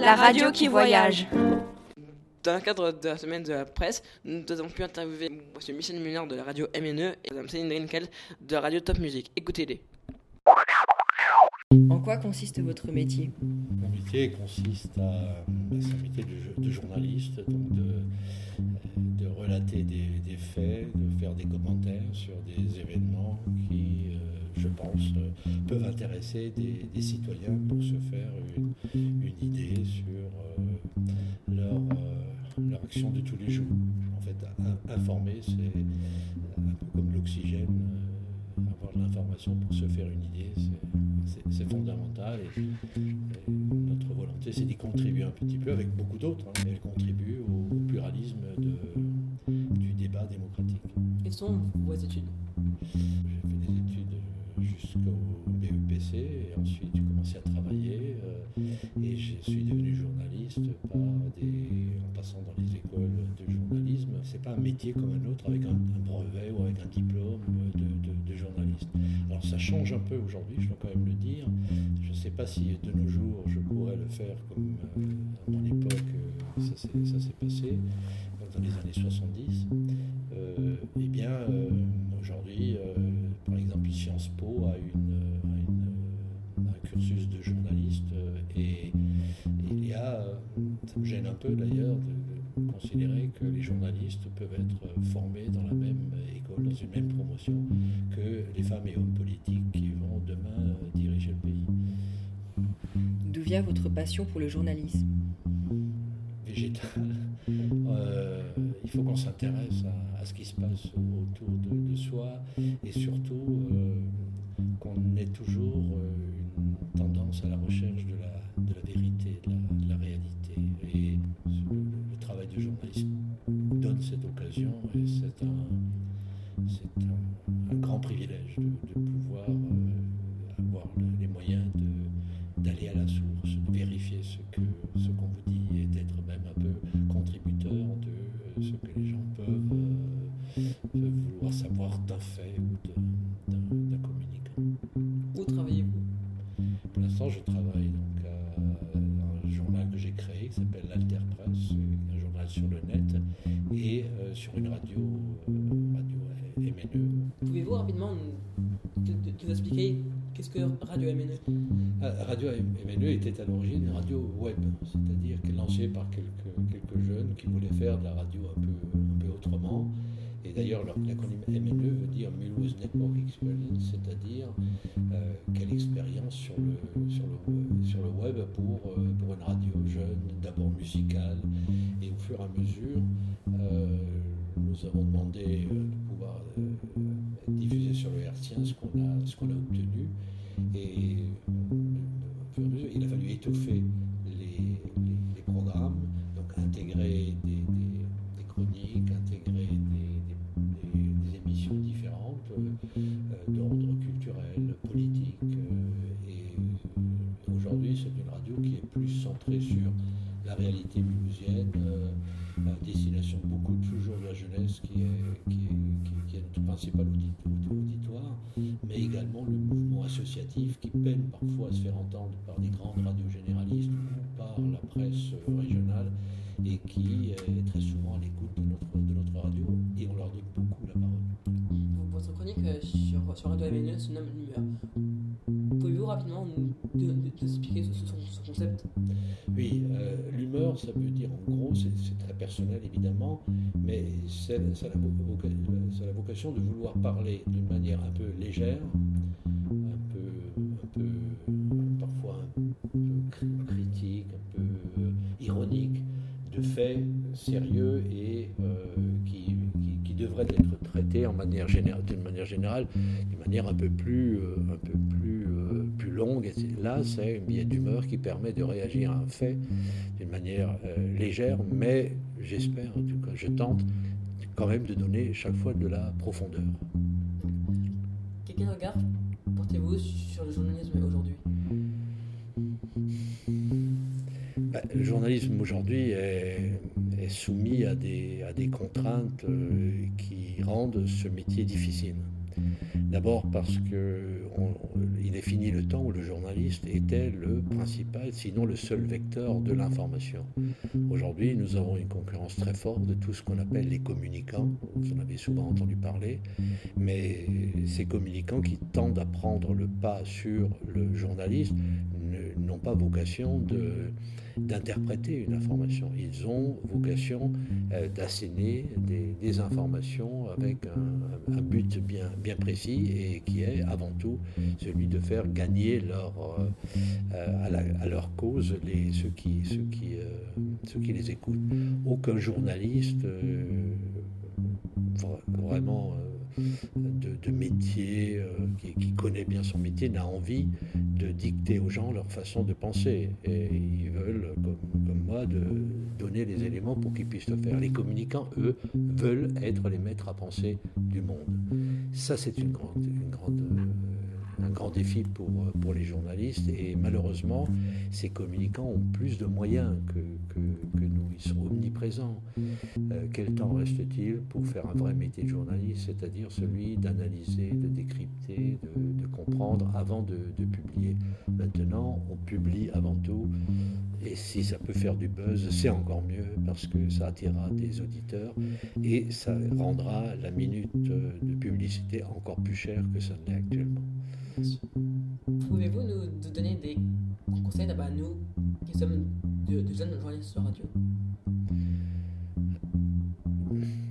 la radio qui voyage. Dans le cadre de la semaine de la presse, nous avons pu interviewer M. Michel Muller de la radio MNE et Mme Céline Rinkel de la radio Top Music. Écoutez-les. En quoi consiste votre métier? Mon métier consiste à. C'est un métier de, de journaliste, donc de, de relater des, des, faits, de faire des commentaires sur des événements qui, euh, je pense, euh, peuvent intéresser des, citoyens pour se faire une, idée sur euh, leur, euh, leur, action de tous les jours. En fait, informer, c'est un peu comme l'oxygène. Avoir de l'information pour se faire une idée, c'est fondamental. Et, notre volonté, c'est d'y contribuer un petit peu avec beaucoup d'autres. Hein, elle contribue au, pluralisme du débat démocratique. Quelles sont vos études? Comme un autre avec un, brevet ou avec un diplôme de, journaliste. Alors ça change un peu aujourd'hui, je dois quand même le dire. Je ne sais pas si de nos jours je pourrais le faire comme euh, à mon époque euh, ça s'est passé dans les années 70. Euh, eh bien, aujourd'hui, par exemple, Sciences Po a, une, cursus de journaliste et, et il y a, ça me gêne un peu d'ailleurs de, de, considérer que les journalistes peuvent être formés dans la même école, dans une même promotion que les femmes et hommes politiques qui vont demain diriger le pays. D'où vient votre passion pour le journalisme? Végétal. Euh, il faut qu'on s'intéresse à, ce qui se passe autour de, soi et surtout euh, qu'on ait toujours euh, une tendance à la recherche de la, vérité, de la, réalité. Et le, travail de journaliste donne cette occasion et c'est un, grand privilège de, pouvoir avoir sur le net et euh, sur une radio, euh, radio MNE. Pouvez-vous rapidement nous, expliquer Qu'est-ce que Radio MNE Radio MNE était à l'origine une radio web, c'est-à-dire lancée par quelques, quelques jeunes qui voulaient faire de la radio un peu, un peu autrement. Et d'ailleurs, l'acronyme MNE veut dire Mulhouse Network Experience, c'est-à-dire euh, quelle expérience sur le, sur, le, sur le web pour, euh, pour une radio jeune, d'abord musicale. Et au fur et à mesure, euh, nous avons demandé de pouvoir diffuser sur le hertzien ce qu'on a, ce qu'on a obtenu. Et il a fallu étoffer les, programmes, donc intégrer des, chroniques, intégrer des, des émissions différentes euh, d'ordre culturel, politique. Euh, et aujourd'hui, c'est une radio qui est plus centrée sur la réalité mulhousienne, euh, à destination beaucoup toujours de la jeunesse qui est, notre principal auditoire, mais également le mouvement associatif qui peine parfois à se faire entendre par des grandes radios généralistes ou par la presse régionale et qui est très souvent à l'écoute de notre, de notre radio et on leur donne beaucoup la parole. Votre chronique sur, sur Radio se nomme. Rapidement nous expliquer ce, ce, ce, concept. Oui, euh, l'humeur, ça veut dire en gros, c'est très personnel évidemment, mais c'est la, la, vocation de vouloir parler d'une manière un peu légère, un peu, un peu parfois un peu critique, un peu euh, ironique, de faits sérieux et euh, qui, qui, qui, devraient être traités en manière générale, d'une manière générale, d'une manière un peu plus, un peu plus longue. Là, c'est une billet d'humeur qui permet de réagir à un fait d'une manière euh, légère, mais j'espère, en tout cas, je tente quand même de donner chaque fois de la profondeur. Quel regard portez-vous sur le journalisme aujourd'hui? Ben, le journalisme aujourd'hui est, est, soumis à des, à des contraintes euh, qui rendent ce métier difficile. D'abord parce qu'il est fini le temps où le journaliste était le principal, sinon le seul vecteur de l'information. Aujourd'hui, nous avons une concurrence très forte de tout ce qu'on appelle les communicants. Vous en avez souvent entendu parler. Mais ces communicants qui tendent à prendre le pas sur le journaliste n'ont pas vocation d'interpréter une information. Ils ont vocation euh, d'asséner des, informations avec un, but bien, bien précis et qui est avant tout celui de faire gagner leur, euh, à, leur cause les, ceux, qui, ceux, qui, euh, ceux qui les écoutent. Aucun journaliste vraiment de, métier, euh, qui, connaît bien son métier, n'a envie de dicter aux gens leur façon de penser. Et ils veulent, comme, moi, de donner les éléments pour qu'ils puissent le faire. Les communicants, eux, veulent être les maîtres à penser du monde. Ça, c'est une grande, un défi pour, pour les journalistes et malheureusement, ces communicants ont plus de moyens que, nous. Ils sont omniprésents. Euh, quel temps reste-t-il pour faire un vrai métier de journaliste, c'est-à-dire celui d'analyser, de décrypter, de, comprendre avant de, de, publier Maintenant, on publie avant tout et si ça peut faire du buzz, c'est encore mieux parce que ça attirera des auditeurs et ça rendra la minute de publicité encore plus chère que ça ne l'est actuellement. Pouvez-vous nous donner des conseils à nous qui sommes de, jeunes journalistes de radio?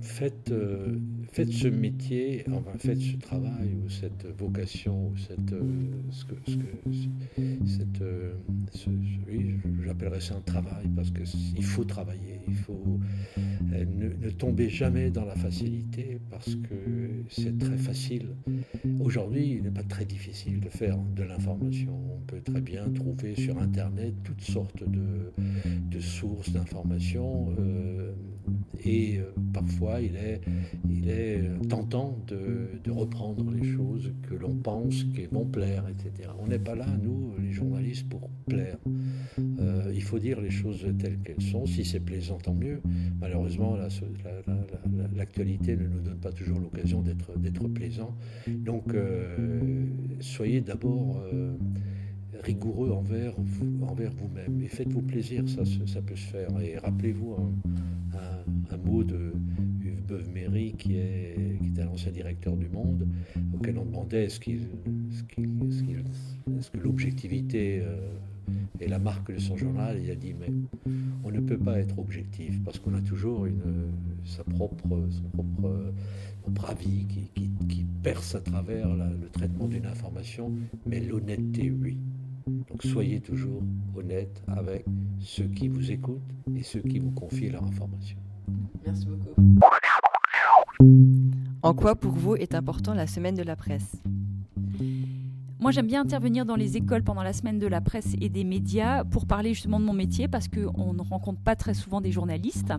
Faites, euh, faites ce métier, enfin faites ce travail ou cette vocation ou cette, euh, ce que, ce que, cette, euh, oui, j'appellerais ça un travail parce que il faut travailler, il faut ne, ne tomber jamais dans la facilité parce que c'est très facile. Aujourd'hui, il n'est pas très difficile de faire de l'information. On peut très bien trouver sur Internet toutes sortes de, de sources d'informations. Euh, et euh, parfois, il est, est tentant de, reprendre les choses que l'on pense qui vont plaire, etc. On n'est pas là, nous, les journalistes, pour plaire. Euh, il faut dire les choses telles qu'elles sont. Si c'est plaisant, tant mieux. Malheureusement, l'actualité ne nous donne pas toujours l'occasion d'être plaisant. Donc, euh, soyez d'abord rigoureux envers, vous, envers vous-même et faites-vous plaisir, ça, ça peut se faire. Et rappelez-vous un, mot de Hugues Beuve-Méry, qui, est, qui était l'ancien directeur du Monde, auquel on demandait est-ce, est-ce, que l'objectivité euh, est la marque de son journal Il a dit mais on ne peut pas être objectif parce qu'on a toujours une, sa propre, son propre, propre avis qui, qui, perce à travers le traitement d'une information, mais l'honnêteté, oui. Donc soyez toujours honnête avec ceux qui vous écoutent et ceux qui vous confient leur information. Merci beaucoup. En quoi pour vous est important la semaine de la presse? Moi, j'aime bien intervenir dans les écoles pendant la semaine de la presse et des médias pour parler justement de mon métier parce qu'on ne rencontre pas très souvent des journalistes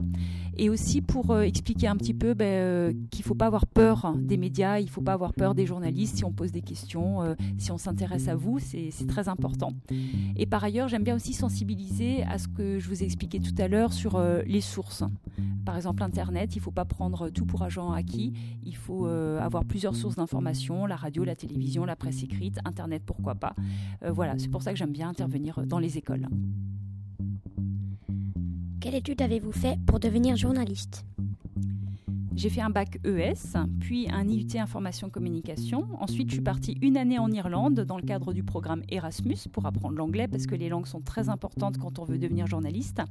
et aussi pour euh, expliquer un petit peu ben, euh, qu'il ne faut pas avoir peur des médias, il ne faut pas avoir peur des journalistes si on pose des questions, euh, si on s'intéresse à vous, c'est très important. Et par ailleurs, j'aime bien aussi sensibiliser à ce que je vous ai expliqué tout à l'heure sur les sources. Par exemple, Internet, il ne faut pas prendre tout pour agent acquis, il faut avoir plusieurs sources d'information, la radio, la télévision, la presse écrite, Internet, pourquoi pas. Euh, voilà, c'est pour ça que j'aime bien intervenir dans les écoles. Quelle étude avez-vous fait pour devenir journaliste? J'ai fait un bac ES, puis un IUT Information Communication. Ensuite, je suis partie une année en Irlande dans le cadre du programme Erasmus pour apprendre l'anglais parce que les langues sont très importantes quand on veut devenir journaliste.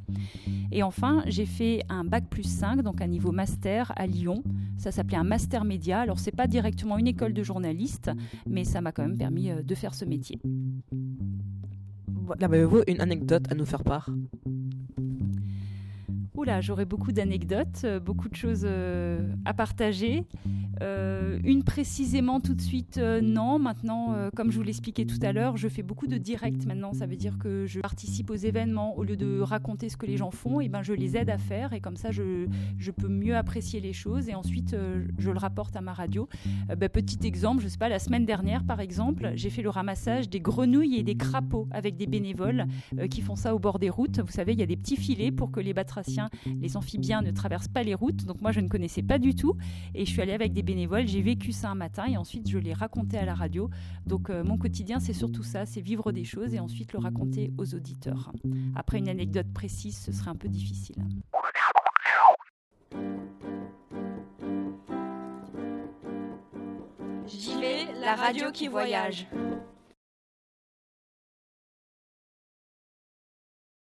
Et enfin, j'ai fait un bac plus 5, donc un niveau master à Lyon. Ça s'appelait un master média. Alors, c'est pas directement une école de journaliste, mais ça m'a quand même permis euh, de faire ce métier. Avez-vous une anecdote à nous faire part? Oula, j'aurais beaucoup d'anecdotes, euh, beaucoup de choses euh, à partager. Euh, une précisément tout de suite, non. Maintenant, comme je vous l'expliquais tout à l'heure, je fais beaucoup de direct maintenant. Ça veut dire que je participe aux événements au lieu de raconter ce que les gens font. Et ben, je les aide à faire et comme ça, je, je peux mieux apprécier les choses et ensuite je le rapporte à ma radio. Ben, petit exemple, je sais pas, la semaine dernière par exemple, j'ai fait le ramassage des grenouilles et des crapauds avec des bénévoles qui font ça au bord des routes. Vous savez, il y a des petits filets pour que les batraciens les amphibiens ne traversent pas les routes. Donc moi, je ne connaissais pas du tout. Et je suis allée avec des bénévoles, j'ai vécu ça un matin et ensuite je l'ai raconté à la radio. Donc mon quotidien, c'est surtout ça, c'est vivre des choses et ensuite le raconter aux auditeurs. Après une anecdote précise, ce serait un peu difficile. J'y vais, la radio qui voyage.